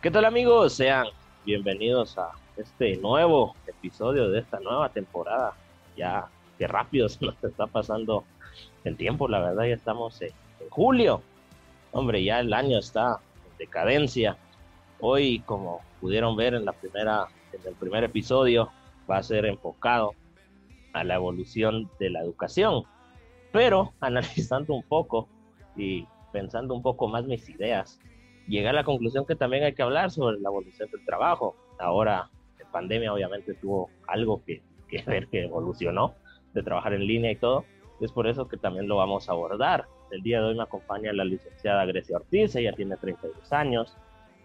¿Qué tal amigos? Sean bienvenidos a este nuevo episodio de esta nueva temporada. Ya, qué rápido se nos está pasando el tiempo, la verdad ya estamos en, julio. Hombre, ya el año está en decadencia. Hoy, como pudieron ver en la primera, en el primer episodio, va a ser enfocado a la evolución de la educación. Pero analizando un poco y pensando un poco más mis ideas, llegué a la conclusión que también hay que hablar sobre la evolución del trabajo. Ahora, la pandemia obviamente tuvo algo que, que ver que evolucionó de trabajar en línea y todo. Es por eso que también lo vamos a abordar. El día de hoy me acompaña la licenciada Grecia Ortiz, ella tiene 32 años,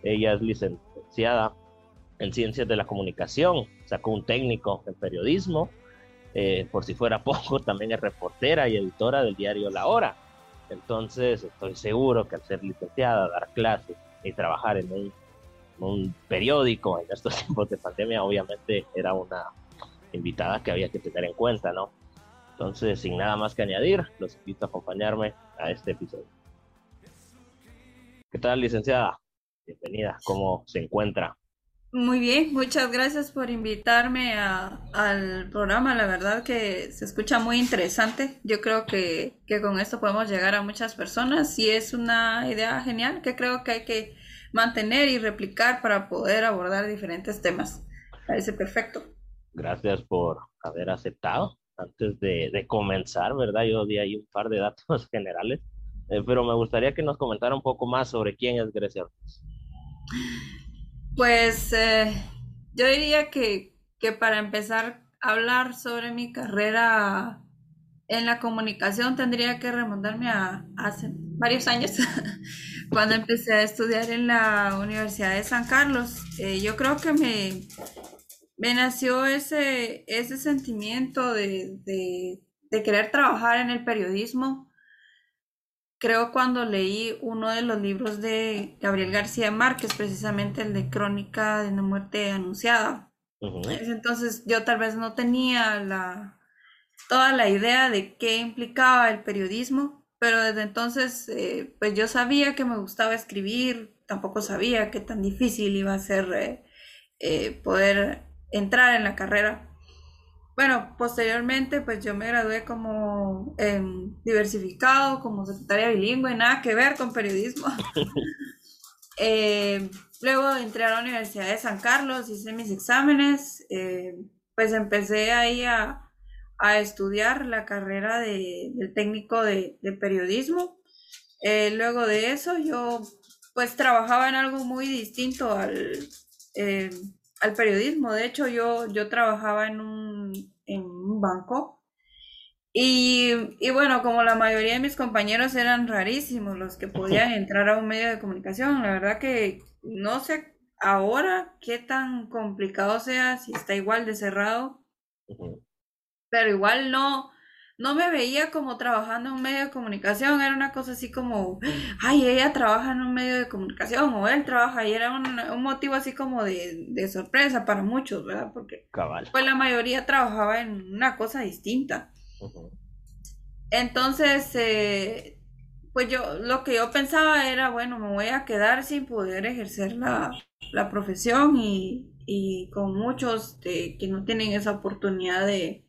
ella es licenciada en Ciencias de la Comunicación, sacó un técnico en periodismo, eh, por si fuera poco, también es reportera y editora del diario La Hora. Entonces estoy seguro que al ser licenciada, dar clases y trabajar en un, periódico en estos tiempos de pandemia, obviamente era una invitada que había que tener en cuenta, ¿no? Entonces, sin nada más que añadir, los invito a acompañarme a este episodio. ¿Qué tal, licenciada? Bienvenida. ¿Cómo se encuentra? Muy bien, muchas gracias por invitarme a, al programa. La verdad que se escucha muy interesante. Yo creo que, que, con esto podemos llegar a muchas personas y es una idea genial que creo que hay que mantener y replicar para poder abordar diferentes temas. Parece perfecto. Gracias por haber aceptado. Antes de, comenzar, ¿verdad? Yo di ahí un par de datos generales, eh, pero me gustaría que nos comentara un poco más sobre quién es Grecia Ortiz. Pues eh, yo diría que, que, para empezar a hablar sobre mi carrera en la comunicación tendría que remontarme a, hace varios años, cuando empecé a estudiar en la Universidad de San Carlos. Eh, yo creo que me, me nació ese, ese sentimiento de, de, de querer trabajar en el periodismo creo cuando leí uno de los libros de Gabriel García Márquez, precisamente el de Crónica de una muerte anunciada. Entonces yo tal vez no tenía la, toda la idea de qué implicaba el periodismo, pero desde entonces eh, pues yo sabía que me gustaba escribir, tampoco sabía qué tan difícil iba a ser eh, eh, poder entrar en la carrera. Bueno, posteriormente pues yo me gradué como diversificado, como secretaria bilingüe, nada que ver con periodismo. Eh, luego entré a la Universidad de San Carlos, hice mis exámenes, eh, pues empecé ahí a, estudiar la carrera de, del técnico de, periodismo. Eh, luego de eso yo pues trabajaba en algo muy distinto al al periodismo. De hecho, yo, yo trabajaba en un, en un banco. Y, y, bueno, como la mayoría de mis compañeros eran rarísimos los que podían entrar a un medio de comunicación, la verdad que no sé ahora qué tan complicado sea, si está igual de cerrado, pero igual no, no me veía como trabajando en un medio de comunicación, era una cosa así como, ay, ella trabaja en un medio de comunicación o él trabaja y era un, motivo así como de, sorpresa para muchos, ¿verdad? Porque pues la mayoría trabajaba en una cosa distinta. Entonces, eh, pues yo lo que yo pensaba era, bueno, me voy a quedar sin poder ejercer la, profesión y, y con muchos que no tienen esa oportunidad de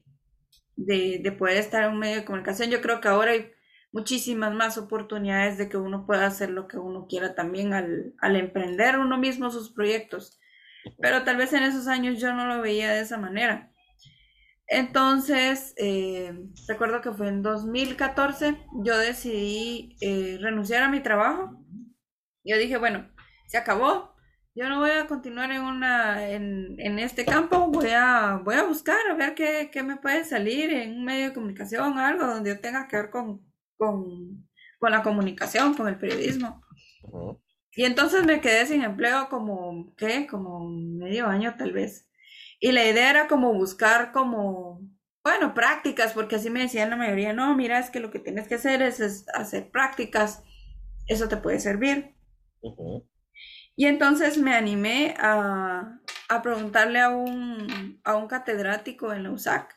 de, de, poder estar en un medio de comunicación. Yo creo que ahora hay muchísimas más oportunidades de que uno pueda hacer lo que uno quiera también al, al emprender uno mismo sus proyectos. Pero tal vez en esos años yo no lo veía de esa manera. Entonces, eh, recuerdo que fue en 2014, yo decidí eh, renunciar a mi trabajo. Yo dije, bueno, se acabó, yo no voy a continuar en una en, en, este campo, voy a voy a buscar a ver qué, qué, me puede salir en un medio de comunicación, algo donde yo tenga que ver con, con, con la comunicación, con el periodismo. Y entonces me quedé sin empleo como, ¿qué? Como medio año tal vez. Y la idea era como buscar como, bueno, prácticas, porque así me decían la mayoría, no, mira, es que lo que tienes que hacer es, hacer prácticas, eso te puede servir. Y entonces me animé a, preguntarle a un, a un, catedrático en la USAC.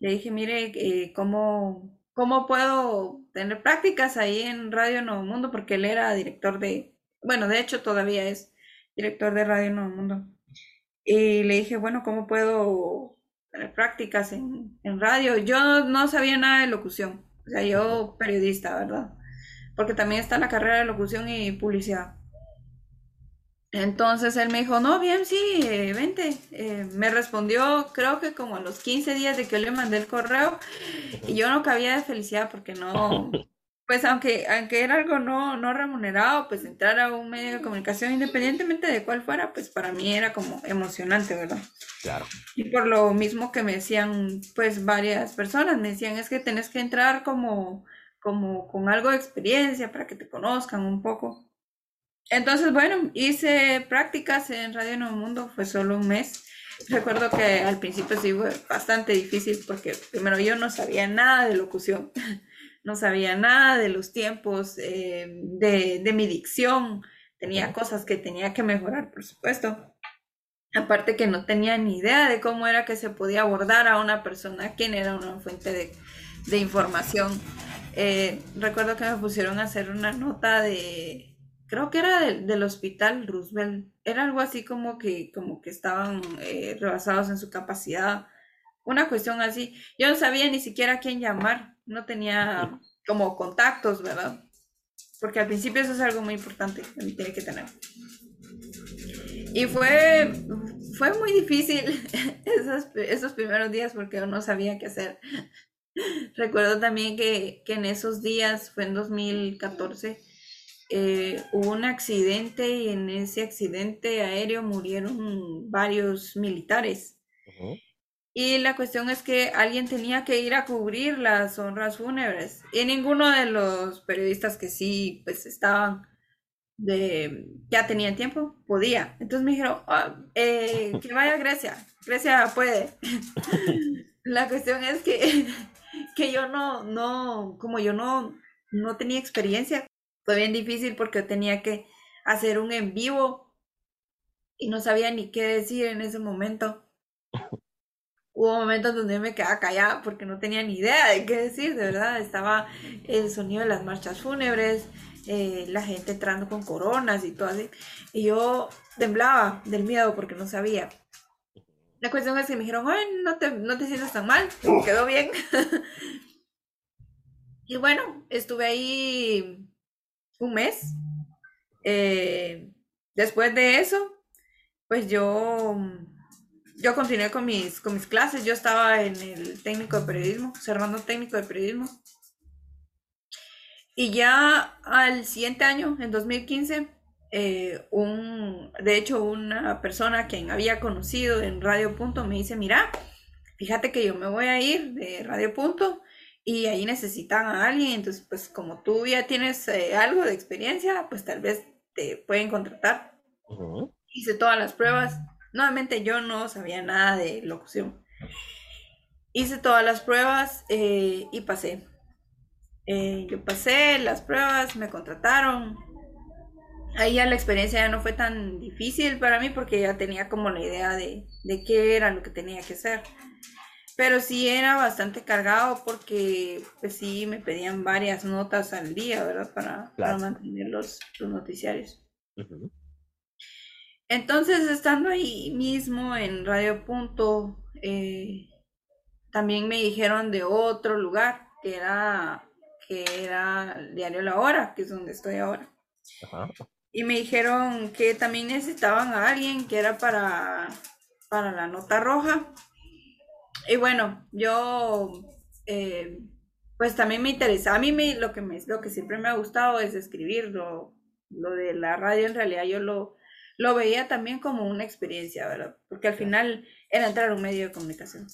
Le dije, mire, eh, ¿cómo, ¿cómo puedo tener prácticas ahí en Radio Nuevo Mundo? Porque él era director de, bueno, de hecho todavía es director de Radio Nuevo Mundo. Y le dije, bueno, ¿cómo puedo tener prácticas en, en radio? Yo no sabía nada de locución, o sea, yo periodista, ¿verdad? Porque también está la carrera de locución y publicidad. Entonces él me dijo, no, bien, sí, eh, vente. Eh, me respondió, creo que como a los 15 días de que yo le mandé el correo, y yo no cabía de felicidad porque no, pues aunque, aunque era algo no, no remunerado, pues entrar a un medio de comunicación, independientemente de cuál fuera, pues para mí era como emocionante, ¿verdad? Claro. Y por lo mismo que me decían, pues varias personas, me decían, es que tenés que entrar como, como con algo de experiencia para que te conozcan un poco. Entonces, bueno, hice prácticas en Radio Nuevo Mundo, fue solo un mes. Recuerdo que al principio sí fue bastante difícil porque primero yo no sabía nada de locución no sabía nada de los tiempos, eh, de, mi dicción, tenía cosas que tenía que mejorar, por supuesto. Aparte que no tenía ni idea de cómo era que se podía abordar a una persona, quién era una fuente de, información. Eh, recuerdo que me pusieron a hacer una nota de, creo que era del hospital Roosevelt, era algo así como que, como que estaban eh, rebasados en su capacidad, una cuestión así. Yo no sabía ni siquiera a quién llamar no tenía como contactos, ¿verdad? Porque al principio eso es algo muy importante que tiene que tener. Y fue, fue muy difícil esos, esos primeros días porque yo no sabía qué hacer. Recuerdo también que, en esos días, fue en 2014, eh, hubo un accidente y en ese accidente aéreo murieron varios militares. Y la cuestión es que alguien tenía que ir a cubrir las honras fúnebres. Y ninguno de los periodistas que sí, pues estaban de, ya tenían tiempo, podía. Entonces me dijeron, ah, eh, que vaya a Grecia. Grecia puede. la cuestión es que, que yo no, no, como yo no, no tenía experiencia, fue bien difícil porque tenía que hacer un en vivo y no sabía ni qué decir en ese momento. Hubo momentos donde me quedaba callada porque no tenía ni idea de qué decir, de verdad. Estaba el sonido de las marchas fúnebres, eh, la gente entrando con coronas y todo así. Y yo temblaba del miedo porque no sabía. La cuestión es que me dijeron, no te, no te sientas tan mal, quedó bien. y bueno, estuve ahí un mes. Eh, después de eso, pues yo yo continué con mis, con mis clases, yo estaba en el técnico de periodismo, observando técnico de periodismo. Y ya al siguiente año, en 2015, eh, un, de hecho una persona quien había conocido en Radio Punto me dice, mira, fíjate que yo me voy a ir de Radio Punto y ahí necesitan a alguien, entonces pues como tú ya tienes eh, algo de experiencia, pues tal vez te pueden contratar. Hice todas las pruebas Nuevamente yo no sabía nada de locución. Hice todas las pruebas eh, y pasé. Eh, yo pasé las pruebas, me contrataron. Ahí ya la experiencia ya no fue tan difícil para mí porque ya tenía como la idea de, qué era lo que tenía que hacer. Pero sí era bastante cargado porque pues sí me pedían varias notas al día, ¿verdad? Para, mantener los, noticiarios. Entonces, estando ahí mismo en Radio Punto, eh, también me dijeron de otro lugar, que era, que era Diario La Hora, que es donde estoy ahora. Y me dijeron que también necesitaban a alguien que era para, para la nota roja. Y bueno, yo eh, pues también me interesa. A mí me, lo, que me, lo que siempre me ha gustado es escribir. Lo, lo de la radio en realidad yo lo, lo veía también como una experiencia, ¿verdad? Porque al final era entrar a un medio de comunicación.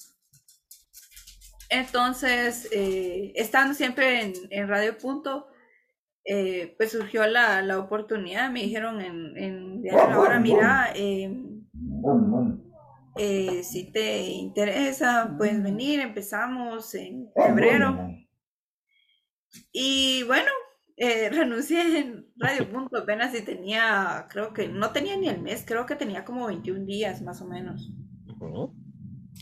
Entonces, eh, estando siempre en, Radio Punto, eh, pues surgió la, oportunidad, me dijeron en, en Diario Hora, mira, em, eh, si te interesa, puedes venir, empezamos en febrero. Y bueno, eh, renuncié en Radio Punto apenas y tenía, creo que no tenía ni el mes, creo que tenía como 21 días más o menos. O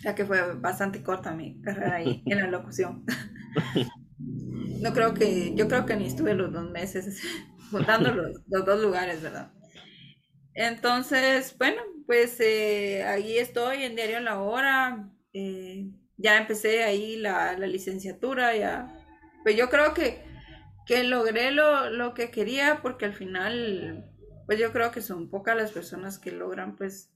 sea que fue bastante corta mi carrera ahí en la locución. no creo que, yo creo que ni estuve los dos meses juntando los, dos lugares, ¿verdad? Entonces, bueno, pues eh, ahí estoy en Diario La Hora. Eh, ya empecé ahí la, la, licenciatura, ya. Pues yo creo que, que logré lo, lo, que quería porque al final, pues yo creo que son pocas las personas que logran pues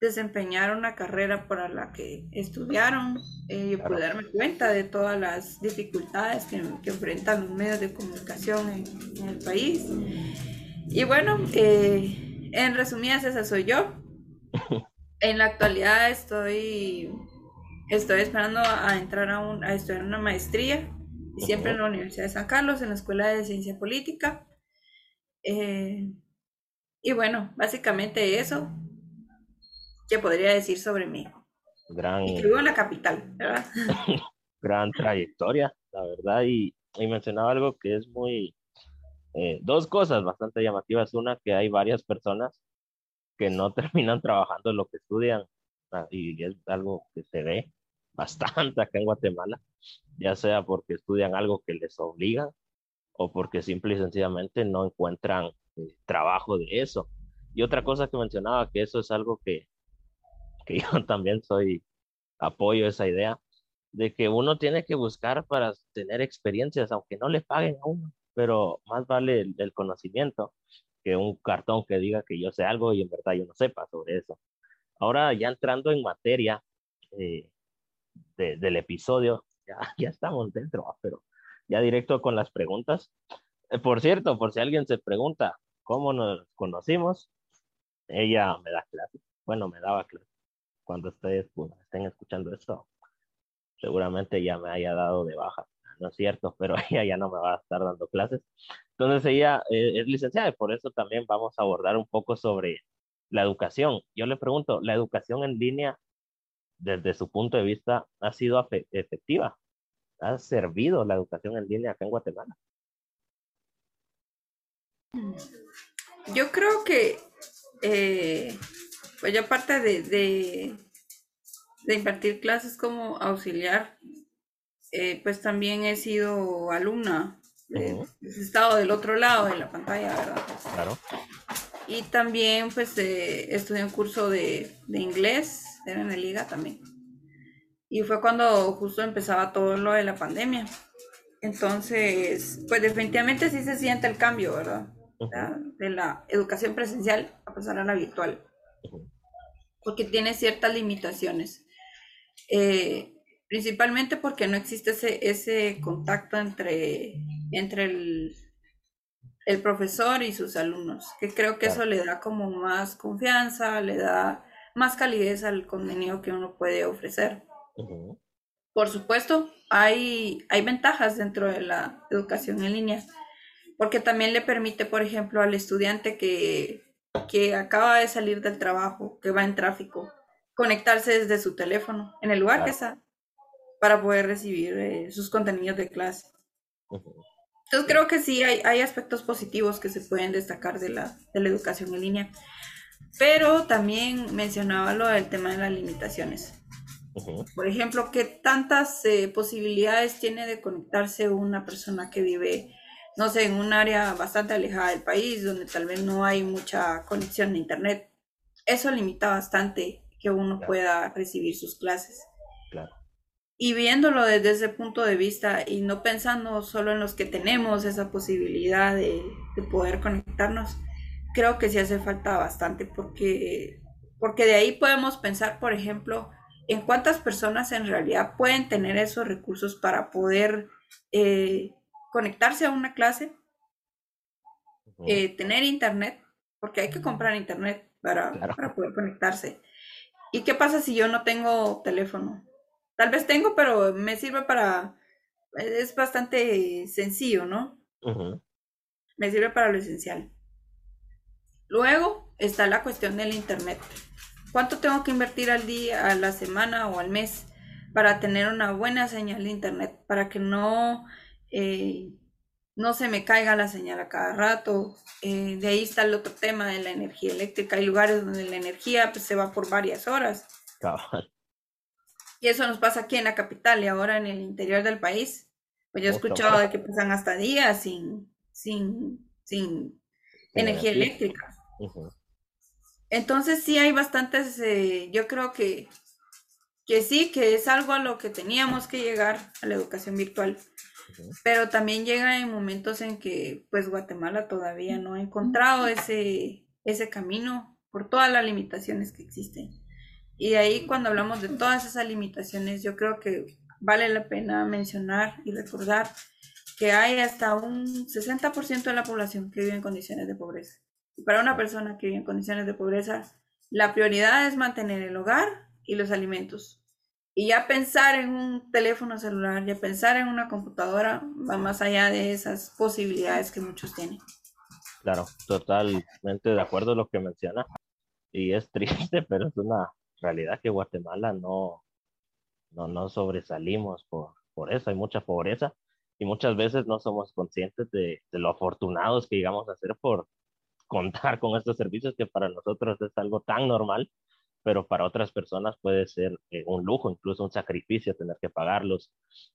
desempeñar una carrera para la que estudiaron eh, y pude darme cuenta de todas las dificultades que, que enfrentan los medios de comunicación en, en el país. Y bueno, eh, en resumidas, esa soy yo. En la actualidad estoy, estoy esperando a entrar a, un, a estudiar una maestría, y siempre en la Universidad de San Carlos, en la Escuela de Ciencia Política. Eh, y bueno, básicamente eso que podría decir sobre mí. Gran... Y vivo en la capital, ¿verdad? Gran trayectoria, la verdad, y, y mencionaba algo que es muy, eh, dos cosas bastante llamativas. Una, que hay varias personas que no terminan trabajando lo que estudian ah, y es algo que se ve bastante acá en Guatemala, ya sea porque estudian algo que les obliga o porque simple y sencillamente no encuentran eh, trabajo de eso. Y otra cosa que mencionaba, que eso es algo que, que yo también soy, apoyo esa idea, de que uno tiene que buscar para tener experiencias, aunque no le paguen a uno pero más vale el, conocimiento que un cartón que diga que yo sé algo y en verdad yo no sepa sobre eso. Ahora ya entrando en materia eh, del episodio, ya, estamos dentro, pero ya directo con las preguntas. Eh, por cierto, por si alguien se pregunta cómo nos conocimos, ella me da clase, bueno, me daba clase. Cuando ustedes pues, estén escuchando esto, seguramente ya me haya dado de baja no es cierto, pero ella ya no me va a estar dando clases. Entonces ella eh, es licenciada y por eso también vamos a abordar un poco sobre la educación. Yo le pregunto, ¿la educación en línea, desde su punto de vista, ha sido efectiva? ¿Ha servido la educación en línea acá en Guatemala? Yo creo que, eh, pues yo aparte de, de, de impartir clases como auxiliar, eh, pues también he sido alumna. he estado del otro lado de la pantalla, ¿verdad? Claro. Y también, pues, eh, estudié un curso de, de inglés, era en la liga también. Y fue cuando justo empezaba todo lo de la pandemia. Entonces, pues definitivamente sí se siente el cambio, ¿verdad? De la educación presencial a pasar a la virtual. Porque tiene ciertas limitaciones. Eh, principalmente porque no existe ese, ese contacto entre, entre el, el profesor y sus alumnos, que creo que eso le da como más confianza, le da más calidez al contenido que uno puede ofrecer. Por supuesto, hay, hay ventajas dentro de la educación en línea, porque también le permite, por ejemplo, al estudiante que, que acaba de salir del trabajo, que va en tráfico, conectarse desde su teléfono, en el lugar que está, para poder recibir eh, sus contenidos de clase. Entonces creo que sí hay, hay aspectos positivos que se pueden destacar de la, de la educación en línea, pero también mencionaba lo del tema de las limitaciones. Por ejemplo, ¿qué tantas eh, posibilidades tiene de conectarse una persona que vive, no sé, en un área bastante alejada del país, donde tal vez no hay mucha conexión de Internet? Eso limita bastante que uno pueda recibir sus clases. Claro y viéndolo desde ese punto de vista y no pensando solo en los que tenemos esa posibilidad de, poder conectarnos, creo que sí hace falta bastante porque, porque de ahí podemos pensar, por ejemplo, en cuántas personas en realidad pueden tener esos recursos para poder eh, conectarse a una clase, eh, tener internet, porque hay que comprar internet para, para poder conectarse. ¿Y qué pasa si yo no tengo teléfono? Tal vez tengo, pero me sirve para... Es bastante sencillo, ¿no? Me sirve para lo esencial. Luego está la cuestión del Internet. ¿Cuánto tengo que invertir al día, a la semana o al mes para tener una buena señal de Internet? Para que no, eh, no se me caiga la señal a cada rato. Eh, de ahí está el otro tema de la energía eléctrica. Hay lugares donde la energía pues, se va por varias horas. Y eso nos pasa aquí en la capital y ahora en el interior del país. Pues yo he escuchado de que pasan hasta días sin, sin, sin energía eléctrica. entonces sí hay bastantes, eh, yo creo que, que sí, que es algo a lo que teníamos que llegar a la educación virtual. Pero también llega en momentos en que pues Guatemala todavía no ha encontrado ese, ese camino por todas las limitaciones que existen. Y de ahí cuando hablamos de todas esas limitaciones, yo creo que vale la pena mencionar y recordar que hay hasta un 60% de la población que vive en condiciones de pobreza. Y para una persona que vive en condiciones de pobreza, la prioridad es mantener el hogar y los alimentos. Y ya pensar en un teléfono celular, ya pensar en una computadora, va más allá de esas posibilidades que muchos tienen. Claro, totalmente de acuerdo con lo que menciona. Y es triste, pero es una realidad que Guatemala no, no, no sobresalimos por, por eso. Hay mucha pobreza y muchas veces no somos conscientes de, de lo afortunados que llegamos a ser por contar con estos servicios que para nosotros es algo tan normal pero para otras personas puede ser eh, un lujo, incluso un sacrificio tener que pagarlos,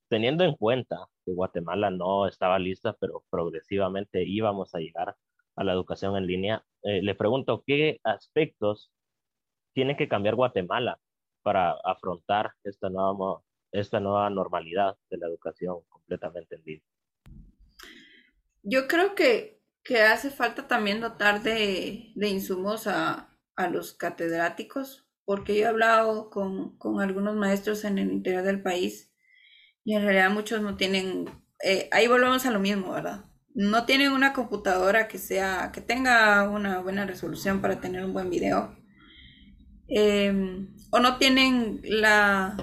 teniendo en cuenta que Guatemala no estaba lista, pero progresivamente íbamos a llegar a la educación en línea. Eh, le pregunto, ¿qué aspectos tiene que cambiar Guatemala para afrontar esta nueva, esta nueva normalidad de la educación completamente en línea? Yo creo que, que hace falta también dotar de, de insumos a, a los catedráticos, porque yo he hablado con, algunos maestros en el interior del país y en realidad muchos no tienen, eh, ahí volvemos a lo mismo, ¿verdad? No tienen una computadora que sea, que tenga una buena resolución para tener un buen video. Em, o no tienen la,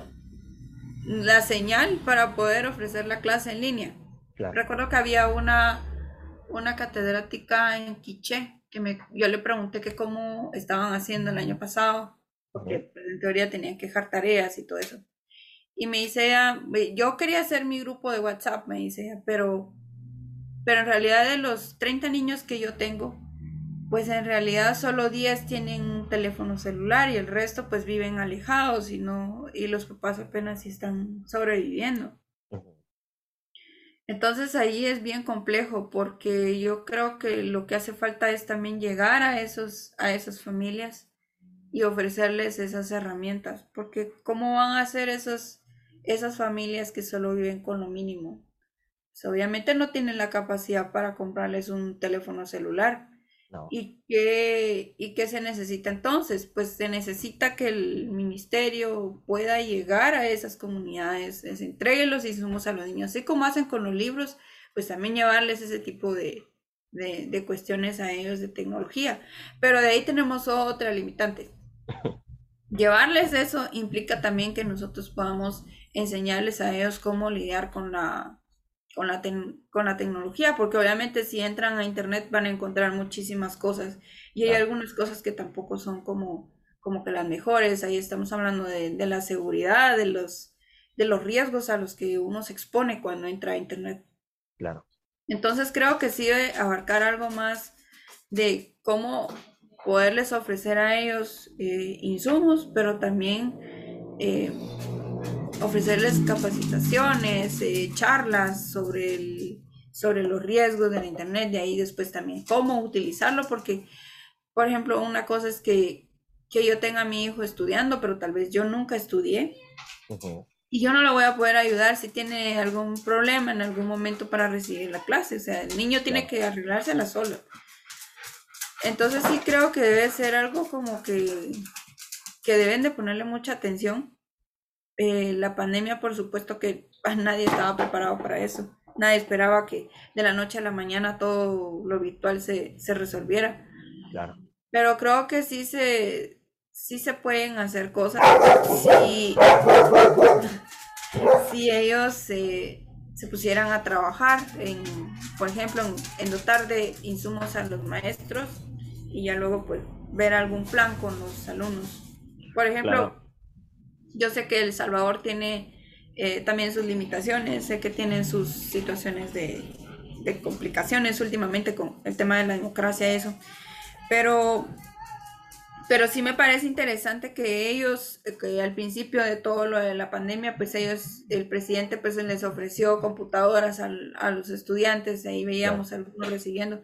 la señal para poder ofrecer la clase en línea. Recuerdo que había una, una catedrática en Quiché yo le pregunté que cómo estaban haciendo el año pasado, porque pues, en teoría tenían que dejar tareas y todo eso. Y me dice ella, yo quería hacer mi grupo de WhatsApp, me dice ella, pero, pero en realidad de los 30 niños que yo tengo, pues en realidad solo 10 tienen un teléfono celular y el resto pues viven alejados y no, y los papás apenas están sobreviviendo. Entonces ahí es bien complejo porque yo creo que lo que hace falta es también llegar a esos a esas familias y ofrecerles esas herramientas, porque cómo van a ser esas esas familias que solo viven con lo mínimo. Pues, obviamente no tienen la capacidad para comprarles un teléfono celular, ¿Y, qué, ¿Y qué se necesita entonces? Pues se necesita que el ministerio pueda llegar a esas comunidades, les entregue los insumos a los niños, así como hacen con los libros, pues también llevarles ese tipo de, de, cuestiones a ellos de tecnología. Pero de ahí tenemos otra limitante. Llevarles eso implica también que nosotros podamos enseñarles a ellos cómo lidiar con la con la, con la tecnología, porque obviamente si entran a internet van a encontrar muchísimas cosas y hay algunas cosas que tampoco son como, como que las mejores. Ahí estamos hablando de, de, la seguridad, de los, de los riesgos a los que uno se expone cuando entra a internet. Claro. Entonces creo que sí debe abarcar algo más de cómo poderles ofrecer a ellos eh, insumos, pero también eh, ofrecerles capacitaciones, eh, charlas sobre, el, sobre los riesgos de la Internet, de ahí después también cómo utilizarlo, porque, por ejemplo, una cosa es que, que yo tenga a mi hijo estudiando, pero tal vez yo nunca estudié. Y yo no lo voy a poder ayudar si tiene algún problema en algún momento para recibir la clase. O sea, el niño tiene que arreglarse a la sola. Entonces sí creo que debe ser algo como que, que deben de ponerle mucha atención eh, la pandemia, por supuesto que nadie estaba preparado para eso. Nadie esperaba que de la noche a la mañana todo lo virtual se, se resolviera. Claro. Pero creo que sí se, sí se pueden hacer cosas si, ellos se, se, pusieran a trabajar, en, por ejemplo, en, dotar de insumos a los maestros y ya luego pues ver algún plan con los alumnos. Por ejemplo, yo sé que El Salvador tiene eh, también sus limitaciones, sé que tienen sus situaciones de, complicaciones últimamente con el tema de la democracia, eso, pero, pero sí me parece interesante que ellos, que al principio de todo lo de la pandemia, pues ellos, el presidente pues les ofreció computadoras a los estudiantes, ahí veíamos algunos recibiendo.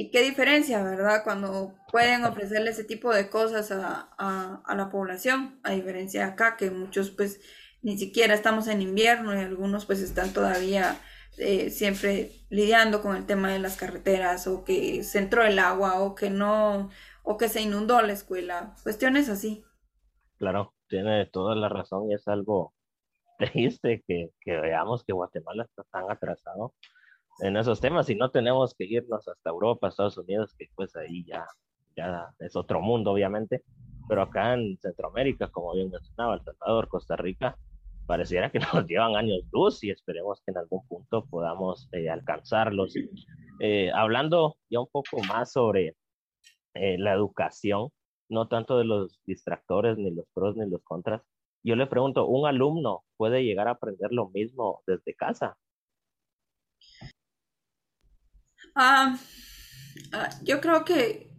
Y qué diferencia, ¿verdad? Cuando pueden ofrecerle ese tipo de cosas a, a, la población, a diferencia de acá, que muchos pues ni siquiera estamos en invierno y algunos pues están todavía eh, siempre lidiando con el tema de las carreteras o que se entró el agua o que no, o que se inundó la escuela, cuestiones así. Claro, tiene toda la razón y es algo triste que, que veamos que Guatemala está tan atrasado en esos temas y no tenemos que irnos hasta Europa, Estados Unidos, que pues ahí ya, ya es otro mundo, obviamente. Pero acá en Centroamérica, como bien mencionaba, El Salvador, Costa Rica, pareciera que nos llevan años luz y esperemos que en algún punto podamos eh, alcanzarlos. Eh, hablando ya un poco más sobre eh, la educación, no tanto de los distractores, ni los pros, ni los contras, yo le pregunto, ¿un alumno puede llegar a aprender lo mismo desde casa? Ah, yo creo que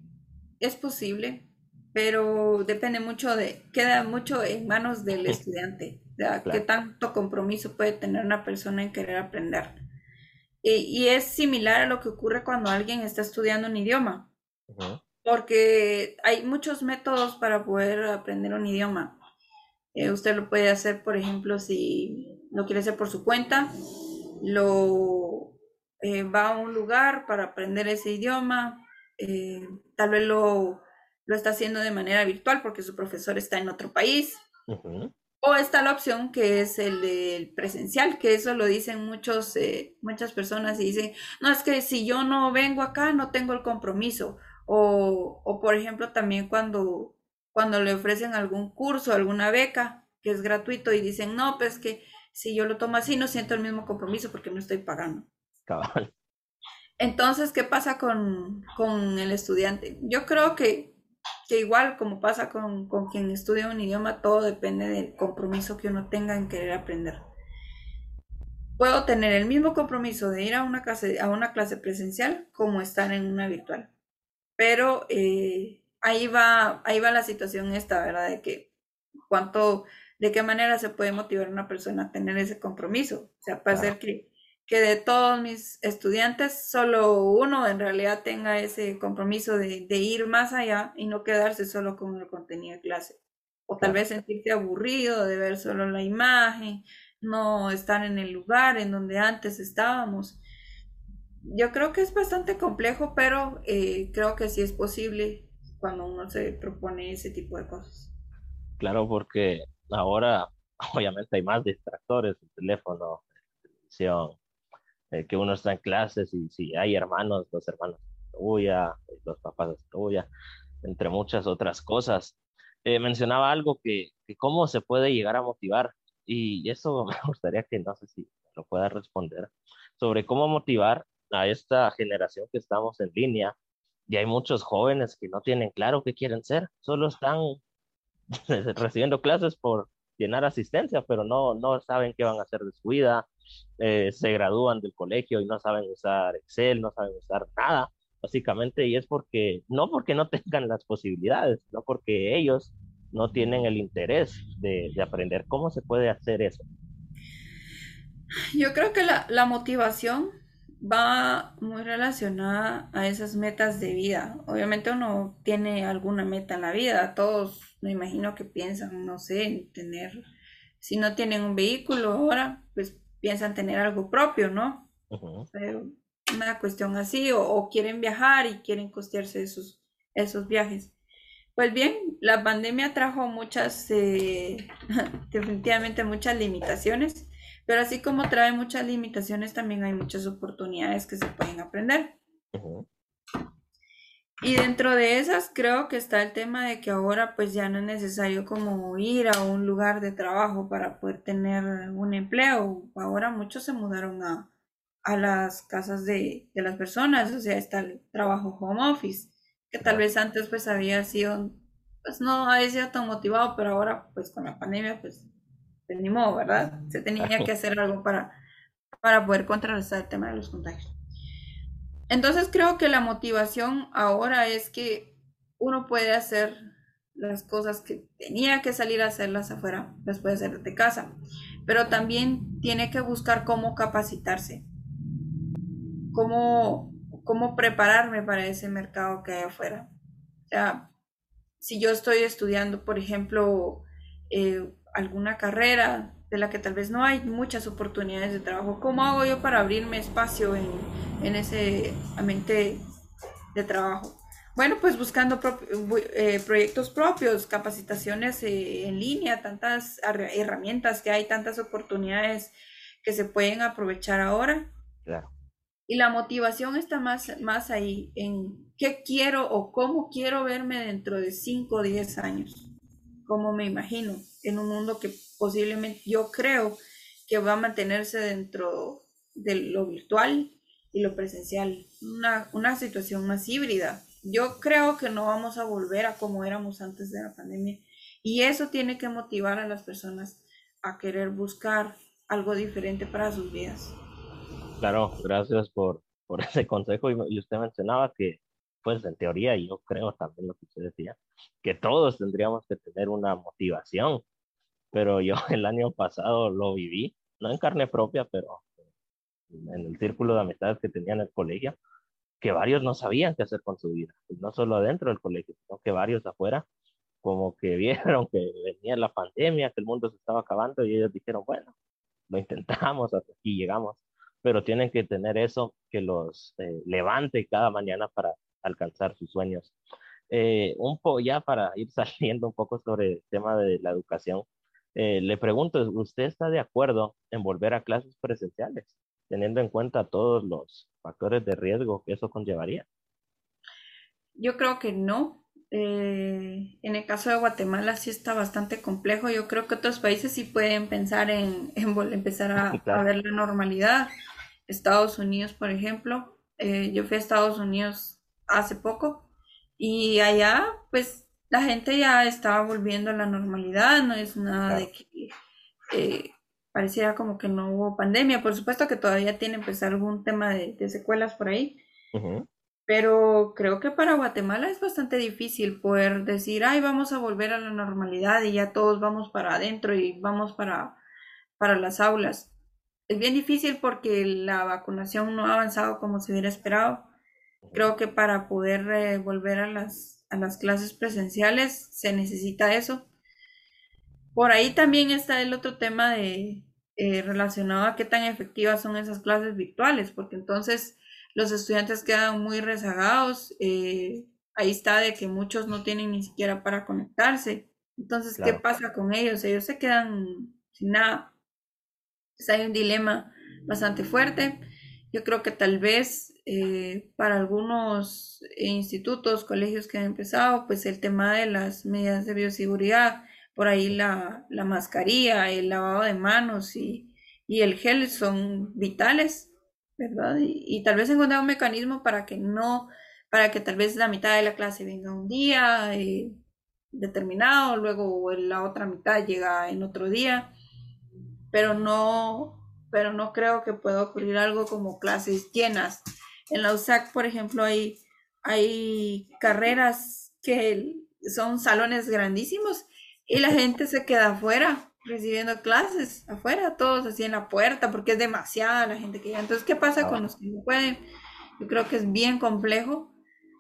es posible, pero depende mucho de, queda mucho en manos del estudiante, de qué tanto compromiso puede tener una persona en querer aprender. Y, es similar a lo que ocurre cuando alguien está estudiando un idioma, porque hay muchos métodos para poder aprender un idioma. Eh, usted lo puede hacer, por ejemplo, si lo quiere hacer por su cuenta, lo eh, va a un lugar para aprender ese idioma, eh, tal vez lo, lo, está haciendo de manera virtual porque su profesor está en otro país. O está la opción que es el del presencial, que eso lo dicen muchos, eh, muchas personas y dicen, no, es que si yo no vengo acá no tengo el compromiso. O, o por ejemplo también cuando, cuando le ofrecen algún curso, alguna beca que es gratuito y dicen, no, pues que si yo lo tomo así no siento el mismo compromiso porque no estoy pagando. Entonces, ¿qué pasa con, el estudiante? Yo creo que, igual como pasa con, quien estudia un idioma, todo depende del compromiso que uno tenga en querer aprender. Puedo tener el mismo compromiso de ir a una clase, a una clase presencial como estar en una virtual. Pero eh, ahí, va, ahí va la situación esta, ¿verdad? De que cuánto, de qué manera se puede motivar a una persona a tener ese compromiso. O sea, para hacer que que de todos mis estudiantes, solo uno en realidad tenga ese compromiso de, ir más allá y no quedarse solo con el contenido de clase. O tal vez sentirse aburrido de ver solo la imagen, no estar en el lugar en donde antes estábamos. Yo creo que es bastante complejo, pero eh, creo que sí es posible cuando uno se propone ese tipo de cosas. Claro, porque ahora obviamente hay más distractores, el teléfono, la televisión, eh, que uno está en clases y si hay hermanos, los hermanos tuya, los papás tuya, entre muchas otras cosas. Eh, mencionaba algo que, que, cómo se puede llegar a motivar y eso me gustaría que no sé si lo pueda responder sobre cómo motivar a esta generación que estamos en línea y hay muchos jóvenes que no tienen claro qué quieren ser, solo están recibiendo clases por llenar asistencia, pero no, no saben qué van a hacer de su vida, eh, se gradúan del colegio y no saben usar Excel, no saben usar nada, básicamente, y es porque, no porque no tengan las posibilidades, no porque ellos no tienen el interés de, de aprender. ¿Cómo se puede hacer eso? Yo creo que la motivación va muy relacionada a esas metas de vida. Obviamente uno tiene alguna meta en la vida, todos me imagino que piensan, no sé, en tener, si no tienen un vehículo ahora, pues piensan tener algo propio, ¿no? Pero una cuestión así, o, quieren viajar y quieren costearse esos, esos viajes. Pues bien, la pandemia trajo muchas, eh, definitivamente muchas limitaciones, pero así como trae muchas limitaciones, también hay muchas oportunidades que se pueden aprender. Y dentro de esas creo que está el tema de que ahora pues ya no es necesario como ir a un lugar de trabajo para poder tener un empleo. Ahora muchos se mudaron a, las casas de, las personas, o sea, está el trabajo home office, que tal vez antes pues había sido, pues no había sido tan motivado, pero ahora pues con la pandemia pues, tenemos, pues, ¿verdad? Se tenía que hacer algo para, para poder contrarrestar el tema de los contagios. Entonces creo que la motivación ahora es que uno puede hacer las cosas que tenía que salir a hacerlas afuera, las puede hacer de casa, pero también tiene que buscar cómo capacitarse, cómo, cómo prepararme para ese mercado que hay afuera. O sea, si yo estoy estudiando, por ejemplo, eh, alguna carrera de la que tal vez no hay muchas oportunidades de trabajo, ¿cómo hago yo para abrirme espacio en, en ese ambiente de trabajo? Bueno, pues buscando eh, proyectos propios, capacitaciones eh, en línea, tantas herramientas que hay, tantas oportunidades que se pueden aprovechar ahora. Claro. Y la motivación está más, más ahí en qué quiero o cómo quiero verme dentro de 5 o 10 años, cómo me imagino, en un mundo que posiblemente yo creo que va a mantenerse dentro de lo virtual y lo presencial, una, una situación más híbrida yo creo que no vamos a volver a como éramos antes de la pandemia. Y eso tiene que motivar a las personas a querer buscar algo diferente para sus vidas. Claro, gracias por, por ese consejo. Y, usted mencionaba que, pues en teoría, yo creo también lo que usted decía, que todos tendríamos que tener una motivación. Pero yo el año pasado lo viví, no en carne propia, pero en el círculo de amistades que tenía en el colegio que varios no sabían qué hacer con su vida, no solo adentro del colegio, sino que varios afuera, como que vieron que venía la pandemia, que el mundo se estaba acabando y ellos dijeron, bueno, lo intentamos, hasta aquí llegamos, pero tienen que tener eso que los eh, levante cada mañana para alcanzar sus sueños. Eh, un poco ya para ir saliendo un poco sobre el tema de la educación, eh, le pregunto, ¿usted está de acuerdo en volver a clases presenciales? teniendo en cuenta todos los factores de riesgo que eso conllevaría? Yo creo que no. Eh, en el caso de Guatemala sí está bastante complejo. Yo creo que otros países sí pueden pensar en, empezar a, ver la normalidad. Estados Unidos, por ejemplo. Eh, yo fui a Estados Unidos hace poco y allá pues la gente ya estaba volviendo a la normalidad. No es nada de que... Eh, pareciera como que no hubo pandemia. Por supuesto que todavía tienen pues algún tema de, secuelas por ahí. Pero creo que para Guatemala es bastante difícil poder decir, ay, vamos a volver a la normalidad y ya todos vamos para adentro y vamos para, para las aulas. Es bien difícil porque la vacunación no ha avanzado como se hubiera esperado. Creo que para poder eh, volver a las, a las clases presenciales se necesita eso. Por ahí también está el otro tema de eh, relacionado a qué tan efectivas son esas clases virtuales, porque entonces los estudiantes quedan muy rezagados. Eh, ahí está de que muchos no tienen ni siquiera para conectarse. Entonces, ¿qué pasa con ellos? Ellos se quedan sin nada. hay un dilema bastante fuerte. Yo creo que tal vez eh, para algunos institutos, colegios que han empezado, pues el tema de las medidas de bioseguridad por ahí la, mascarilla, el lavado de manos y, el gel son vitales, ¿verdad? Y, tal vez encontrar un mecanismo para que no, para que tal vez la mitad de la clase venga un día eh, determinado, luego la otra mitad llega en otro día, pero no, pero no creo que pueda ocurrir algo como clases llenas. En la USAC, por ejemplo, hay, hay carreras que son salones grandísimos y la gente se queda afuera recibiendo clases, afuera, todos así en la puerta, porque es demasiada la gente que llega. Entonces, ¿qué pasa con los que no pueden? Yo creo que es bien complejo,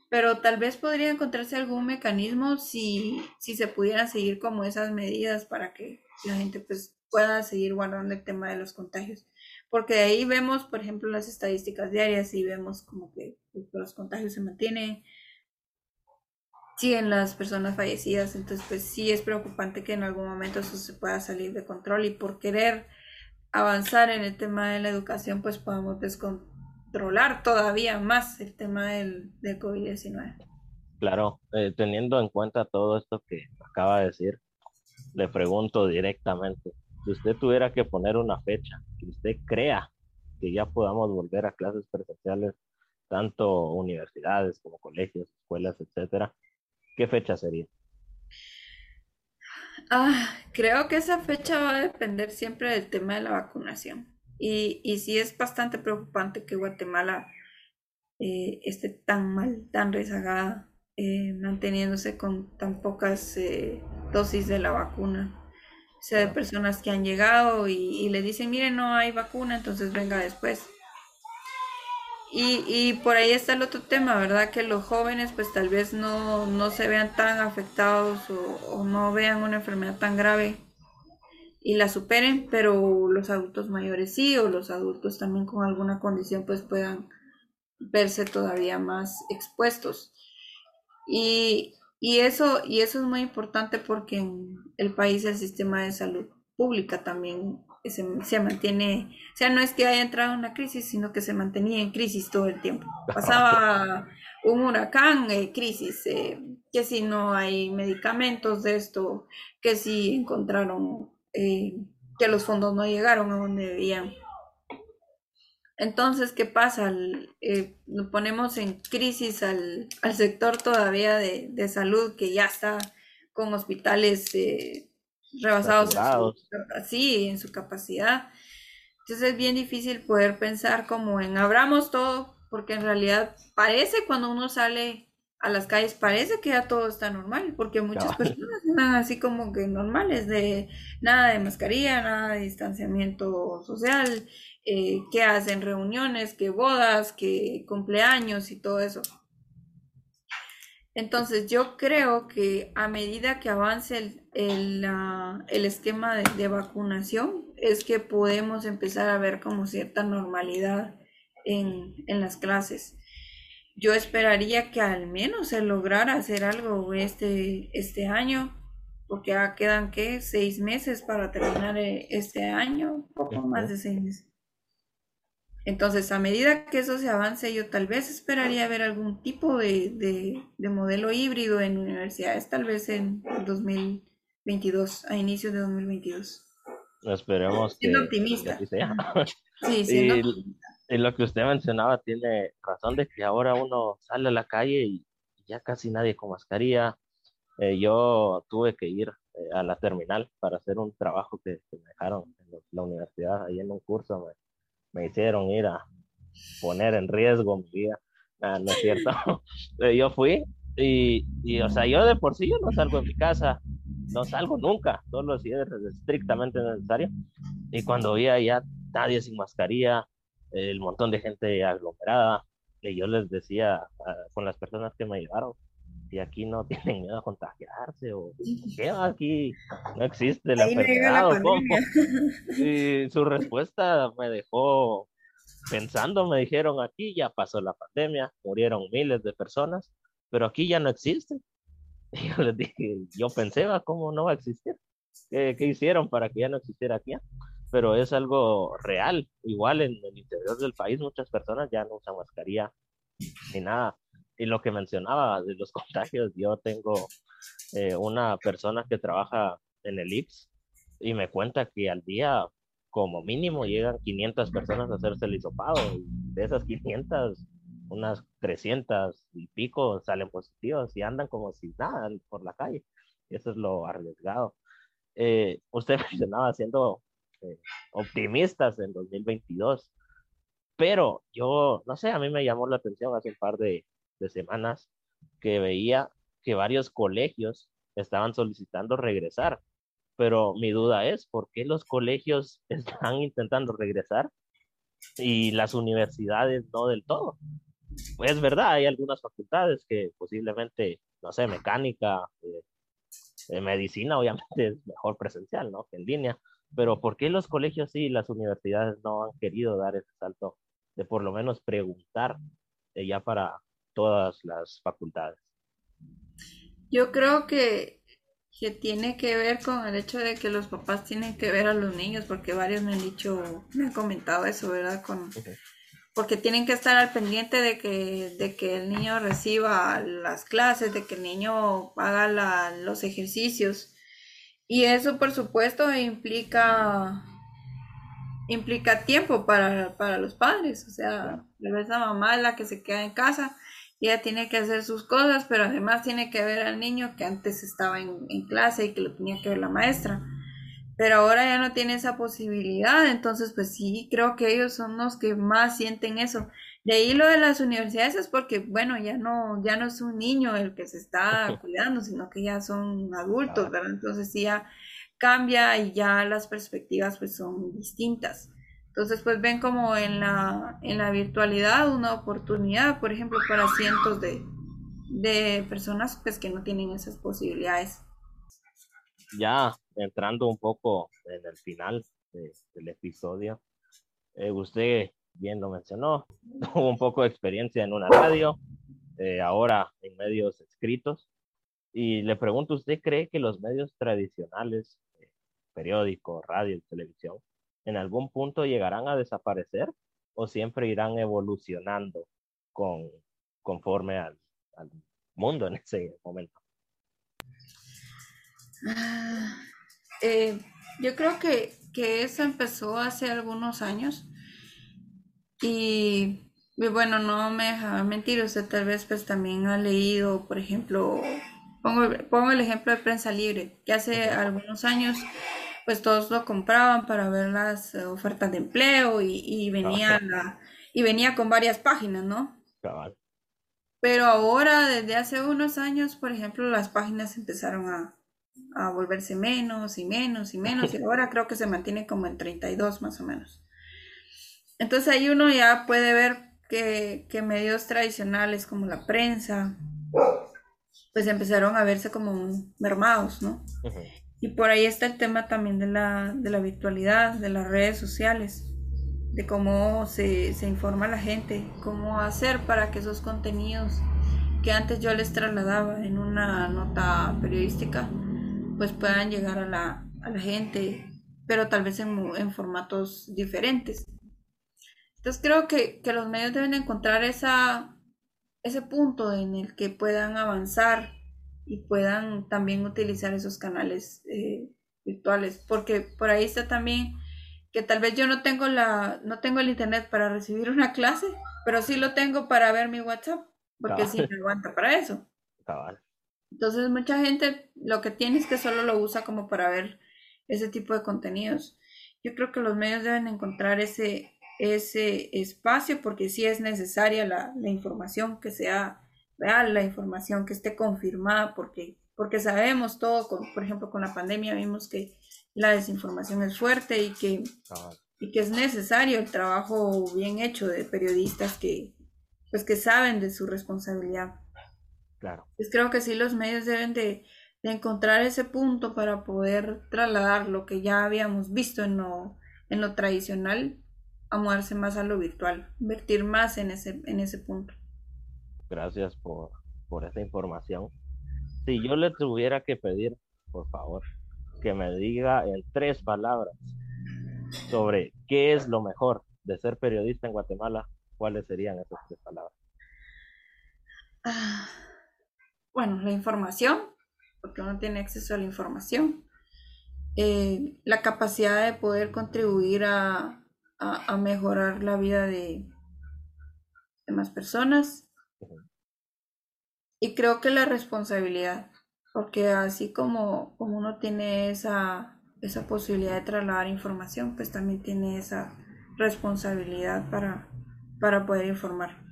pero tal vez podría encontrarse algún mecanismo si, si se pudieran seguir como esas medidas para que la gente pues pueda seguir guardando el tema de los contagios. Porque de ahí vemos, por ejemplo, las estadísticas diarias y vemos como que pues, los contagios se mantienen, siguen las personas fallecidas, entonces pues sí es preocupante que en algún momento eso se pueda salir de control y por querer avanzar en el tema de la educación pues podamos descontrolar todavía más el tema del, COVID-19. Claro, eh, teniendo en cuenta todo esto que acaba de decir, le pregunto directamente, si usted tuviera que poner una fecha que usted crea que ya podamos volver a clases presenciales, tanto universidades como colegios, escuelas, etcétera, ¿Qué fecha sería? Ah, creo que esa fecha va a depender siempre del tema de la vacunación. Y, y sí es bastante preocupante que Guatemala eh, esté tan mal, tan rezagada, eh, manteniéndose con tan pocas eh, dosis de la vacuna. Sea, de personas que han llegado y, y le dicen, miren, no hay vacuna, entonces venga después. Y, y, por ahí está el otro tema, ¿verdad? Que los jóvenes pues tal vez no, no se vean tan afectados o, no vean una enfermedad tan grave y la superen, pero los adultos mayores sí, o los adultos también con alguna condición pues puedan verse todavía más expuestos. Y, y, eso, y eso es muy importante porque en el país el sistema de salud pública también se, mantiene, o sea, no es que haya entrado en una crisis, sino que se mantenía en crisis todo el tiempo. Pasaba un huracán, eh, crisis, eh, que si no hay medicamentos de esto, que si encontraron eh, que los fondos no llegaron a donde debían. Entonces, ¿qué pasa? nos ponemos en crisis al, sector todavía de, de, salud que ya está con hospitales rebasados en su, en su capacidad. Entonces es bien difícil poder pensar como en abramos todo, porque en realidad parece cuando uno sale a las calles, parece que ya todo está normal, porque muchas personas están así como que normales, de nada de mascarilla, nada de distanciamiento social, eh, que hacen reuniones, que bodas, que cumpleaños y todo eso. Entonces yo creo que a medida que avance el, el, el esquema de, vacunación es que podemos empezar a ver como cierta normalidad en, en las clases. Yo esperaría que al menos se lograra hacer algo este, este año, porque ya quedan que seis meses para terminar eh, este año, poco más de seis meses. Entonces, a medida que eso se avance, yo tal vez esperaría ver algún tipo de, modelo híbrido en universidades, tal vez en 2022, a inicios de 2022. Esperemos que, optimista. Sí, siendo y, lo que usted mencionaba tiene razón de que ahora uno sale a la calle y ya casi nadie con mascarilla. Eh, yo tuve que ir eh, a la terminal para hacer un trabajo que, me dejaron en la universidad, ahí en un curso me hicieron ir a poner en riesgo mi vida. Ah, no es cierto. Eh, yo fui y, y, o sea, yo de por sí yo no salgo de mi casa, no salgo nunca, solo si es estrictamente necesario. Y cuando vi ya nadie sin mascarilla, el montón de gente aglomerada, y yo les decía ah, con las personas que me llevaron, si aquí no tienen miedo a contagiarse o qué aquí no existe la enfermedad o cómo. Y su respuesta me dejó pensando, me dijeron aquí ya pasó la pandemia, murieron miles de personas, pero aquí ya no existe. Y yo les dije, yo pensé, ¿cómo no va a existir? ¿Qué, ¿Qué, hicieron para que ya no existiera aquí? Pero es algo real. Igual en el interior del país muchas personas ya no usan mascarilla ni nada y lo que mencionaba de los contagios, yo tengo eh, una persona que trabaja en el IPS y me cuenta que al día como mínimo llegan 500 personas a hacerse el hisopado y de esas 500 unas 300 y pico salen positivos y andan como si nada por la calle. Eso es lo arriesgado. Eh, usted mencionaba siendo eh, optimistas en 2022, pero yo, no sé, a mí me llamó la atención hace un par de, de semanas que veía que varios colegios estaban solicitando regresar. Pero mi duda es, ¿por qué los colegios están intentando regresar y las universidades no del todo? Pues es verdad, hay algunas facultades que posiblemente, no sé, mecánica, eh, medicina, obviamente es mejor presencial, ¿no? Que en línea. Pero ¿por qué los colegios y las universidades no han querido dar ese salto de por lo menos preguntar eh, ya para todas las facultades. Yo creo que, que tiene que ver con el hecho de que los papás tienen que ver a los niños, porque varios me han dicho, me han comentado eso, ¿verdad? Con, Porque tienen que estar al pendiente de que, de que el niño reciba las clases, de que el niño haga la, los ejercicios. Y eso, por supuesto, implica implica tiempo para, para los padres. O sea, la mamá es la que se queda en casa ella tiene que hacer sus cosas, pero además tiene que ver al niño que antes estaba en, clase y que lo tenía que ver la maestra. Pero ahora ya no tiene esa posibilidad, entonces pues sí, creo que ellos son los que más sienten eso. De ahí lo de las universidades es porque, bueno, ya no, ya no es un niño el que se está cuidando, sino que ya son adultos, ¿verdad? Entonces sí ya cambia y ya las perspectivas pues son distintas. Entonces, pues ven como en la, en la virtualidad una oportunidad, por ejemplo, para cientos de, de personas pues, que no tienen esas posibilidades. Ya entrando un poco en el final del episodio, eh, usted bien lo mencionó, tuvo un poco de experiencia en una radio, eh, ahora en medios escritos, y le pregunto, ¿usted cree que los medios tradicionales, eh, periódicos, radio y televisión, en algún punto llegarán a desaparecer o siempre irán evolucionando con, conforme al, mundo en ese momento? Ah, eh, yo creo que, que, eso empezó hace algunos años y, bueno, no me deja mentir, usted tal vez pues también ha leído, por ejemplo, pongo, pongo el ejemplo de Prensa Libre, que hace algunos años pues todos lo compraban para ver las eh, ofertas de empleo y, venía y venía con varias páginas, ¿no? Pero ahora, desde hace unos años, por ejemplo, las páginas empezaron a, volverse menos y menos y menos, y ahora creo que se mantiene como en 32 más o menos. Entonces ahí uno ya puede ver que, medios tradicionales como la prensa, pues empezaron a verse como mermados, ¿no? Y por ahí está el tema también de la, de la virtualidad, de las redes sociales, de cómo se, se informa a la gente, cómo hacer para que esos contenidos que antes yo les trasladaba en una nota periodística, pues puedan llegar a la, a la gente, pero tal vez en, en, formatos diferentes. Entonces creo que, que los medios deben encontrar esa, ese punto en el que puedan avanzar y puedan también utilizar esos canales eh, virtuales, porque por ahí está también que tal vez yo no tengo la no tengo el internet para recibir una clase, pero sí lo tengo para ver mi WhatsApp, porque sí me aguanta para eso. Entonces mucha gente lo que tiene es que solo lo usa como para ver ese tipo de contenidos. Yo creo que los medios deben encontrar ese ese espacio porque sí es necesaria la, la información que sea real, la información que esté confirmada, porque, porque sabemos todo, con, por ejemplo, con la pandemia vimos que la desinformación es fuerte y que, y que es necesario el trabajo bien hecho de periodistas que, pues, que saben de su responsabilidad. Claro. Pues creo que sí los medios deben de, de encontrar ese punto para poder trasladar lo que ya habíamos visto en lo, en lo tradicional a moverse más a lo virtual, invertir más en ese, en ese punto. Gracias por, por esa información. Si yo le tuviera que pedir, por favor, que me diga en tres palabras sobre qué es lo mejor de ser periodista en Guatemala, ¿cuáles serían esas tres palabras? Ah, bueno, la información, porque uno tiene acceso a la información. Eh, la capacidad de poder contribuir a, a, mejorar la vida de, de más personas y creo que la responsabilidad, porque así como, como uno tiene esa, esa posibilidad de trasladar información, pues también tiene esa responsabilidad para, para poder informar.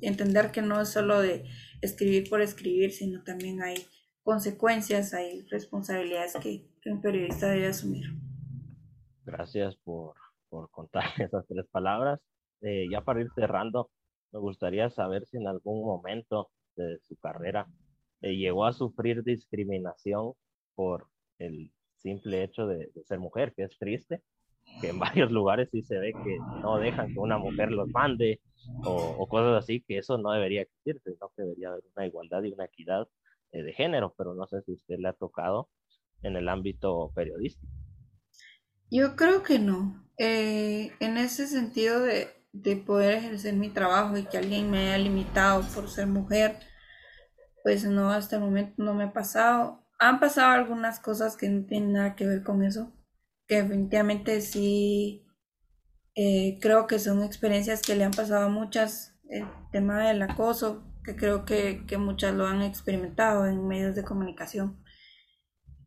entender que no es solo de escribir por escribir, sino también hay consecuencias, hay responsabilidades que, un periodista debe asumir. Gracias por, por contar esas tres palabras. Eh, ya para ir cerrando, me gustaría saber si en algún momento de su carrera, eh, llegó a sufrir discriminación por el simple hecho de, ser mujer, que es triste, que en varios lugares sí se ve que no dejan que una mujer los mande o, cosas así, que eso no debería existir, sino que debería haber una igualdad y una equidad eh, de género, pero no sé si usted le ha tocado en el ámbito periodístico. Yo creo que no. Eh, en ese sentido de, de poder ejercer mi trabajo y que alguien me haya limitado por ser mujer, pues no, hasta el momento no me ha pasado. Han pasado algunas cosas que no tienen nada que ver con eso, que definitivamente sí eh, creo que son experiencias que le han pasado a muchas, el tema del acoso, que creo que, que muchas lo han experimentado en medios de comunicación.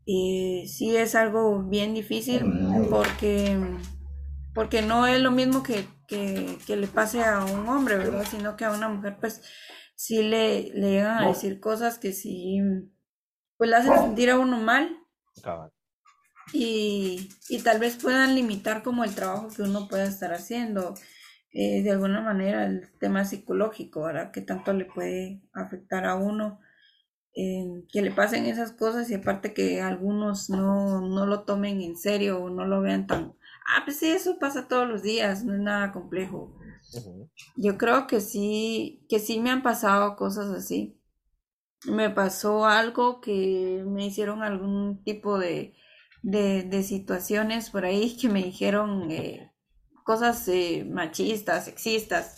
Y sí es algo bien difícil porque, porque no es lo mismo que que, le pase a un hombre, ¿verdad? Sino que a una mujer, pues, sí le, le llegan a decir cosas que sí, pues, le hacen sentir a uno mal. y, tal vez puedan limitar como el trabajo que uno pueda estar haciendo. Eh, de alguna manera el tema psicológico, ¿verdad? Que tanto le puede afectar a uno, que le pasen esas cosas y aparte que algunos no, no lo tomen en serio o no lo vean tan, ah, pues sí, eso pasa todos los días, no es nada complejo. Yo creo que sí, que sí me han pasado cosas así. Me pasó algo que me hicieron algún tipo de, de, situaciones por ahí que me dijeron eh, cosas eh, machistas, sexistas,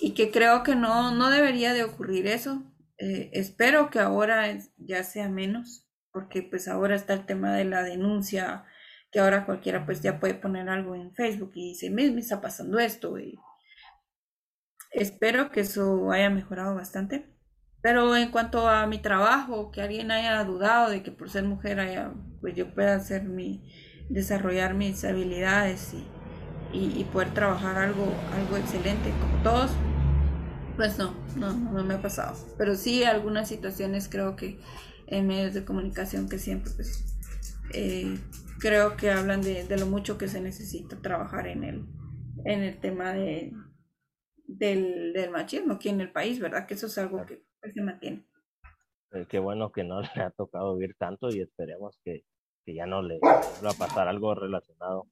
y que creo que no, no debería de ocurrir eso. Eh, espero que ahora ya sea menos, porque pues ahora está el tema de la denuncia, que ahora cualquiera pues ya puede poner algo en Facebook y dice, me, me está pasando esto, y espero que eso haya mejorado bastante. Pero en cuanto a mi trabajo, que alguien haya dudado de que por ser mujer pues yo pueda hacer mi, desarrollar mis habilidades y, poder trabajar algo, algo excelente como todos, pues no, no, no me ha pasado. Pero sí algunas situaciones creo que en medios de comunicación que siempre pues eh, creo que hablan de, lo mucho que se necesita trabajar en el, en el tema de, del, del machismo aquí en el país, ¿verdad? Que eso es algo que se mantiene. Eh, qué bueno que no le ha tocado vivir tanto y esperemos que, que ya no le va a pasar algo relacionado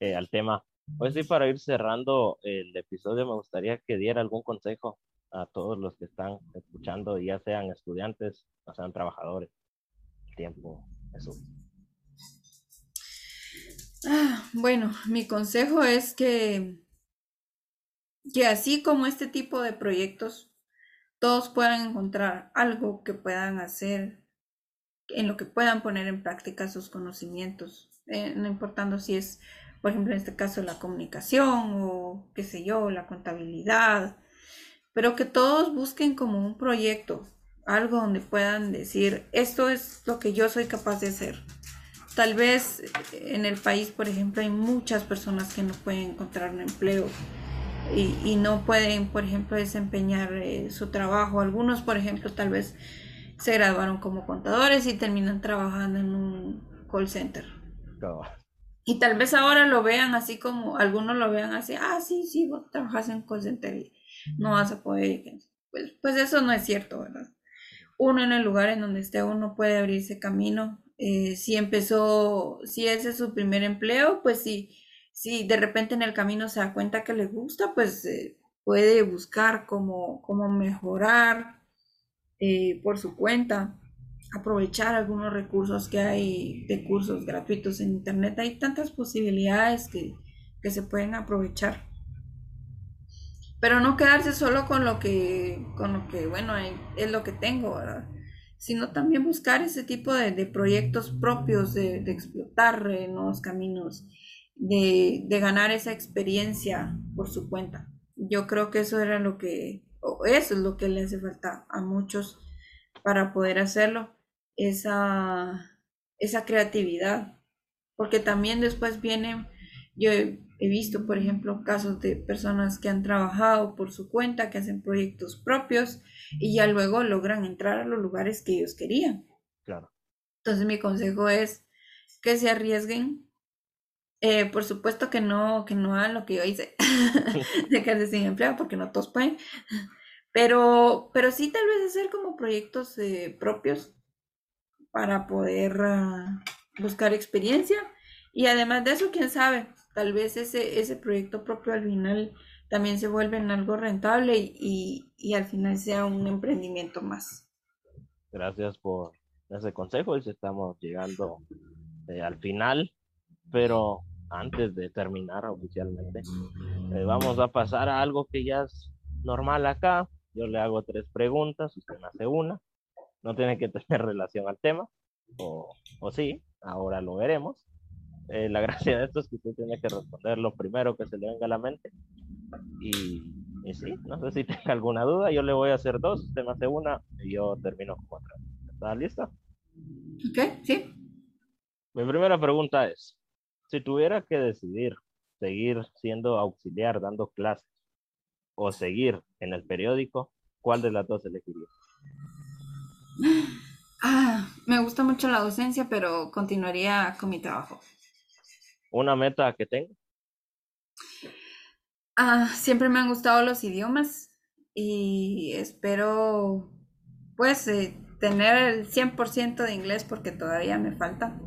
eh, al tema. Pues sí, para ir cerrando el episodio, me gustaría que diera algún consejo a todos los que están escuchando, ya sean estudiantes o sean trabajadores. tiempo, eso. Ah, bueno, mi consejo es que, que así como este tipo de proyectos todos puedan encontrar algo que puedan hacer, en lo que puedan poner en práctica sus conocimientos, eh, no importando si es, por ejemplo, en este caso la comunicación o qué sé yo, la contabilidad, pero que todos busquen como un proyecto, algo donde puedan decir, esto es lo que yo soy capaz de hacer. Tal vez eh, en el país, por ejemplo, hay muchas personas que no pueden encontrar un empleo y, no pueden, por ejemplo, desempeñar eh, su trabajo. Algunos, por ejemplo, tal vez se graduaron como contadores y terminan trabajando en un call center. Y tal vez ahora lo vean así como, algunos lo vean así, ah, sí, sí, vos trabajas en call center y no vas a poder. Pues, pues eso no es cierto, ¿verdad? Uno en el lugar en donde esté, uno puede abrirse camino. Eh, si empezó, si ese es su primer empleo, pues sí si de repente en el camino se da cuenta que le gusta, pues eh, puede buscar cómo, cómo mejorar eh, por su cuenta, aprovechar algunos recursos que hay de cursos gratuitos en Internet. Hay tantas posibilidades que, se pueden aprovechar. Pero no quedarse solo con lo que, con lo que bueno, es lo que tengo, sino también buscar ese tipo de, proyectos propios, de, de explotar eh, nuevos caminos de, ganar esa experiencia por su cuenta. Yo creo que eso era lo que, o eso es lo que le hace falta a muchos para poder hacerlo, esa, esa creatividad. Porque también después vienen, yo he, visto, por ejemplo, casos de personas que han trabajado por su cuenta, que hacen proyectos propios y ya luego logran entrar a los lugares que ellos querían. Claro. Entonces mi consejo es que se arriesguen eh, por supuesto que no, que no hagan lo que yo hice, de quedarse sin empleo, porque no todos pueden. Pero, pero sí tal vez hacer como proyectos eh, propios para poder ah, buscar experiencia. Y además de eso, quién sabe, tal vez ese, ese proyecto propio al final también se vuelve en algo rentable y, y, al final sea un emprendimiento más. Gracias por ese consejo y estamos llegando eh, al final, pero antes de terminar oficialmente, eh, vamos a pasar a algo que ya es normal acá. Yo le hago tres preguntas, usted me hace una. No tiene que tener relación al tema, o, o sí, ahora lo veremos. Eh, la gracia de esto es que usted tiene que responder lo primero que se le venga a la mente. Y, y sí, no sé si tenga alguna duda. Yo le voy a hacer dos, usted me hace una y yo termino con otra. ¿Está lista? Ok, sí. Mi primera pregunta es, si tuviera que decidir seguir siendo auxiliar dando clases o seguir en el periódico, ¿cuál de las dos elegiría? Ah, Me gusta mucho la docencia, pero continuaría con mi trabajo. ¿Una meta que tengo? Ah, siempre me han gustado los idiomas y espero pues eh, tener el 100% de inglés porque todavía me falta.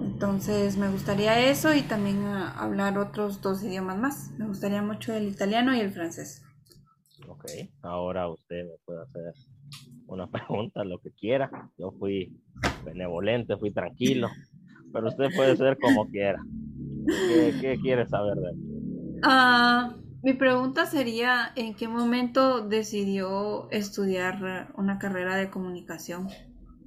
Entonces me gustaría eso y también ah, hablar otros dos idiomas más. Me gustaría mucho el italiano y el francés. Ok, ahora usted me puede hacer una pregunta, lo que quiera. Yo fui benevolente, fui tranquilo, pero usted puede ser como quiera. ¿Qué, quiere saber de mí? Ah, mi pregunta sería, ¿en qué momento decidió estudiar una carrera de comunicación?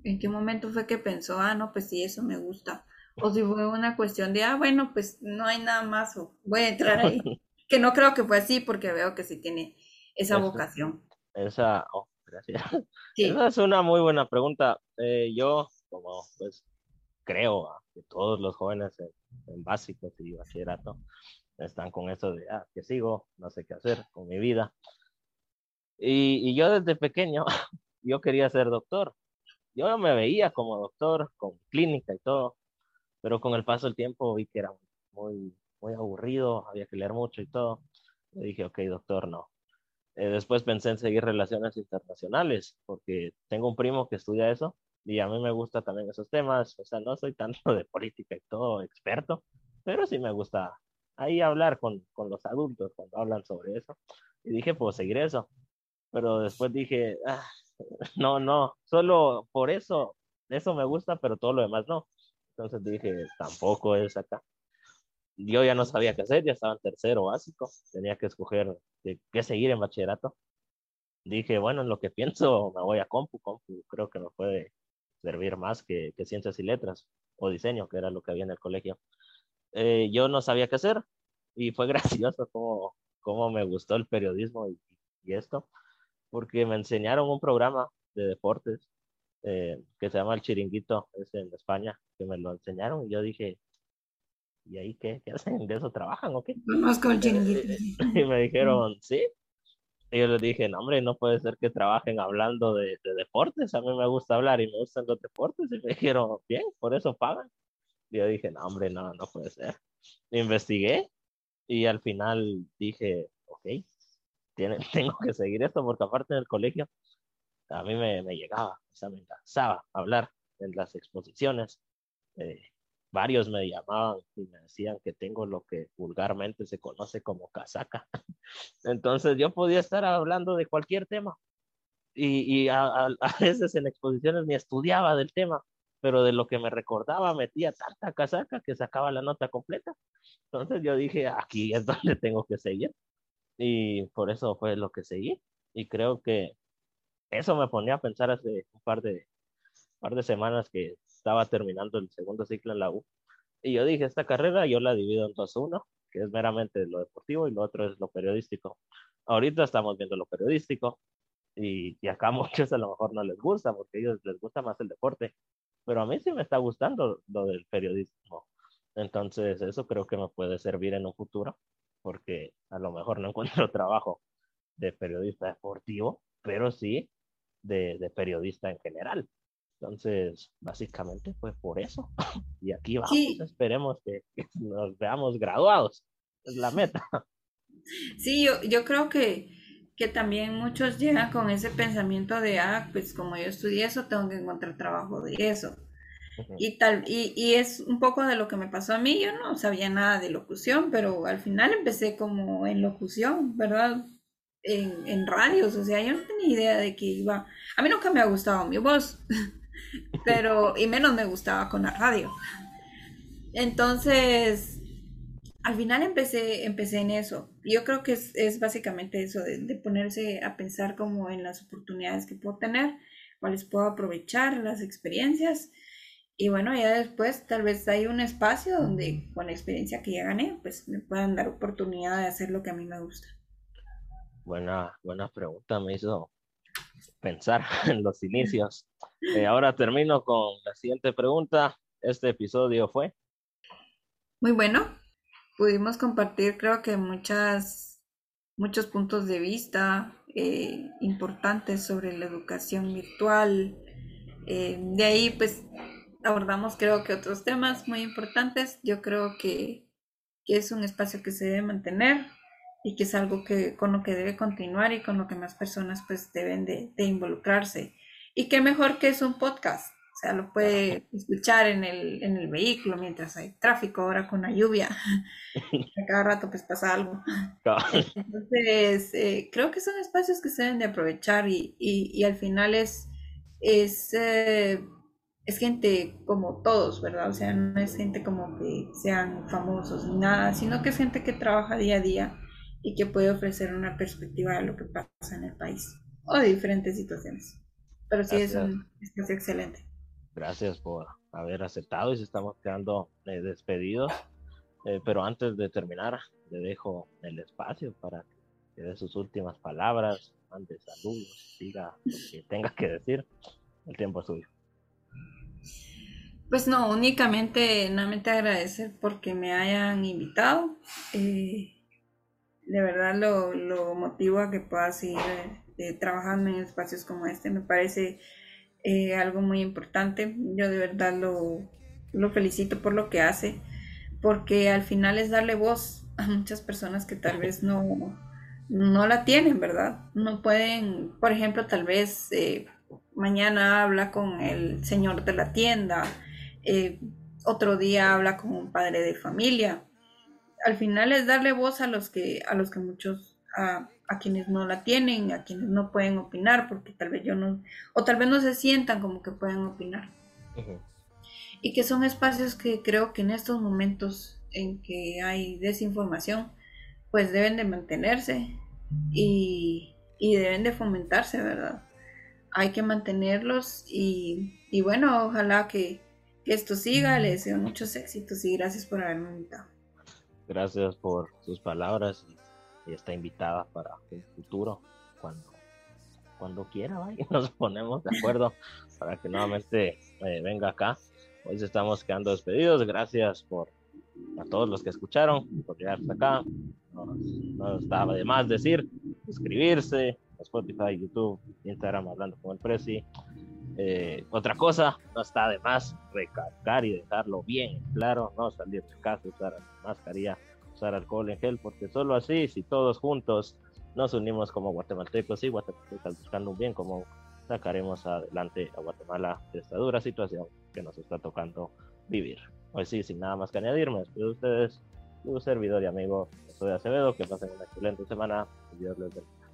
¿En qué momento fue que pensó, ah, no, pues sí, eso me gusta? O si fue una cuestión de, ah, bueno, pues no hay nada más, o voy a entrar ahí. que no creo que fue así, porque veo que sí tiene esa vocación. Esa, oh, gracias. Esa es una muy buena pregunta. Eh, yo, como pues creo que todos los jóvenes en, básicos y bachillerato están con eso de, ah, que sigo, no sé qué hacer con mi vida. Y, y yo desde pequeño, yo quería ser doctor. Yo me veía como doctor, con clínica y todo, pero con el paso del tiempo vi que era muy, muy aburrido, había que leer mucho y todo. Le dije, ok, doctor, no. Eh, después pensé en seguir relaciones internacionales, porque tengo un primo que estudia eso y a mí me gusta también esos temas. O sea, no soy tanto de política y todo experto, pero sí me gusta ahí hablar con, con los adultos cuando hablan sobre eso. Y dije, pues seguir eso. Pero después dije, ah, no, no, solo por eso, eso me gusta, pero todo lo demás no. Entonces dije, tampoco es acá yo ya no sabía qué hacer, ya estaba en tercero básico, tenía que escoger de qué seguir en bachillerato. Dije, bueno, en lo que pienso me voy a compu, compu creo que me puede servir más que, que ciencias y letras o diseño, que era lo que había en el colegio. Eh, yo no sabía qué hacer y fue gracioso cómo, cómo me gustó el periodismo y, y, esto, porque me enseñaron un programa de deportes eh, que se llama El Chiringuito, es en España, que me lo enseñaron y yo dije, ¿y ahí qué, qué hacen? ¿De eso trabajan o qué? Y me dijeron, sí. Yo les dije, no, hombre, no puede ser que trabajen hablando de, de, deportes. A mí me gusta hablar y me gustan los deportes. Y me dijeron, bien, por eso pagan. Y yo dije, no, hombre, no, no puede ser. Investigué y al final dije, ok, tiene, tengo que seguir esto porque aparte del colegio, a mí me, me llegaba, o sea, me cansaba hablar en las exposiciones. Eh, varios me llamaban y me decían que tengo lo que vulgarmente se conoce como casaca. Entonces yo podía estar hablando de cualquier tema y, y a, a, a, veces en exposiciones ni estudiaba del tema, pero de lo que me recordaba metía tanta casaca que sacaba la nota completa. Entonces yo dije, aquí es donde tengo que seguir y por eso fue lo que seguí y creo que eso me ponía a pensar hace un par de, par de semanas que estaba terminando el segundo ciclo en la U. Y yo dije, esta carrera yo la divido en dos, uno, que es meramente lo deportivo y lo otro es lo periodístico. Ahorita estamos viendo lo periodístico y, y acá a muchos a lo mejor no les gusta porque a ellos les gusta más el deporte, pero a mí sí me está gustando lo del periodismo. Entonces eso creo que me puede servir en un futuro porque a lo mejor no encuentro trabajo de periodista deportivo, pero sí de, de periodista en general. Entonces, básicamente fue por eso. Y aquí vamos, sí. esperemos que, que, nos veamos graduados. Es la meta. Sí, yo, yo creo que, que también muchos llegan con ese pensamiento de, ah, pues como yo estudié eso, tengo que encontrar trabajo de eso. Uh -huh. Y tal, y, y, es un poco de lo que me pasó a mí, yo no sabía nada de locución, pero al final empecé como en locución, ¿verdad? En, en radios, o sea, yo no tenía idea de que iba, a mí nunca me ha gustado mi voz, pero y menos me gustaba con la radio. Entonces, al final empecé, empecé en eso. Yo creo que es, básicamente eso, de, de, ponerse a pensar como en las oportunidades que puedo tener, cuáles puedo aprovechar, las experiencias. Y bueno, ya después tal vez hay un espacio donde con la experiencia que ya gané, pues me puedan dar oportunidad de hacer lo que a mí me gusta. Buena, buena pregunta me hizo pensar en los inicios. Eh, ahora termino con la siguiente pregunta. Este episodio fue. Muy bueno. Pudimos compartir, creo que muchas, muchos puntos de vista eh, importantes sobre la educación virtual, Eh, de ahí pues abordamos creo que otros temas muy importantes. Yo creo que, que, es un espacio que se debe mantener y que es algo que con lo que debe continuar y con lo que más personas pues deben de, de involucrarse. Y qué mejor que es un podcast. O sea, lo puede escuchar en el, en el vehículo mientras hay tráfico, ahora con la lluvia. A cada rato pues pasa algo. Entonces, eh, creo que son espacios que se deben de aprovechar y, y, y al final es, es, eh, es gente como todos, ¿verdad? O sea, no es gente como que sean famosos ni nada, sino que es gente que trabaja día a día y que puede ofrecer una perspectiva de lo que pasa en el país o de diferentes situaciones. Pero sí es un espacio excelente. Gracias por haber aceptado y se estamos quedando eh, despedidos. Eh, pero antes de terminar, le dejo el espacio para que dé sus últimas palabras, mande saludos, diga lo que tenga que decir. El tiempo es suyo. Pues no, únicamente, nuevamente agradecer porque me hayan invitado. Eh, de verdad lo, lo motivo a que pueda seguir trabajando en espacios como este. Me parece eh, algo muy importante. Yo de verdad lo, lo felicito por lo que hace, porque al final es darle voz a muchas personas que tal vez no, no la tienen, ¿verdad? No pueden, por ejemplo, tal vez eh, mañana habla con el señor de la tienda, eh, otro día habla con un padre de familia. Al final es darle voz a los que, a los que muchos, a quienes no la tienen, a quienes no pueden opinar, porque tal vez yo no, o tal vez no se sientan como que pueden opinar. Y que son espacios que creo que en estos momentos en que hay desinformación, pues deben de mantenerse y, y deben de fomentarse, ¿verdad? Hay que mantenerlos y, y bueno, ojalá que, que esto siga, les deseo muchos éxitos y gracias por haberme invitado. Gracias por sus palabras y está invitada para el futuro, cuando, cuando quiera, ¿vale? nos ponemos de acuerdo para que nuevamente eh, venga acá. Hoy estamos quedando despedidos, gracias por a todos los que escucharon, por llegar hasta acá. No, estaba de más decir, suscribirse, Spotify, YouTube, Instagram, hablando con el Prezi. Eh, otra cosa, no está de más recalcar y dejarlo bien claro, no salir de casa, usar mascarilla usar alcohol en gel, porque solo así, si todos juntos nos unimos como guatemaltecos y guatemaltecos buscando un bien común, sacaremos adelante a Guatemala de esta dura situación que nos está tocando vivir. Hoy sí, sin nada más que añadir, me despido de ustedes, su servidor y amigo, soy Acevedo, que pasen una excelente semana, Dios les bendiga.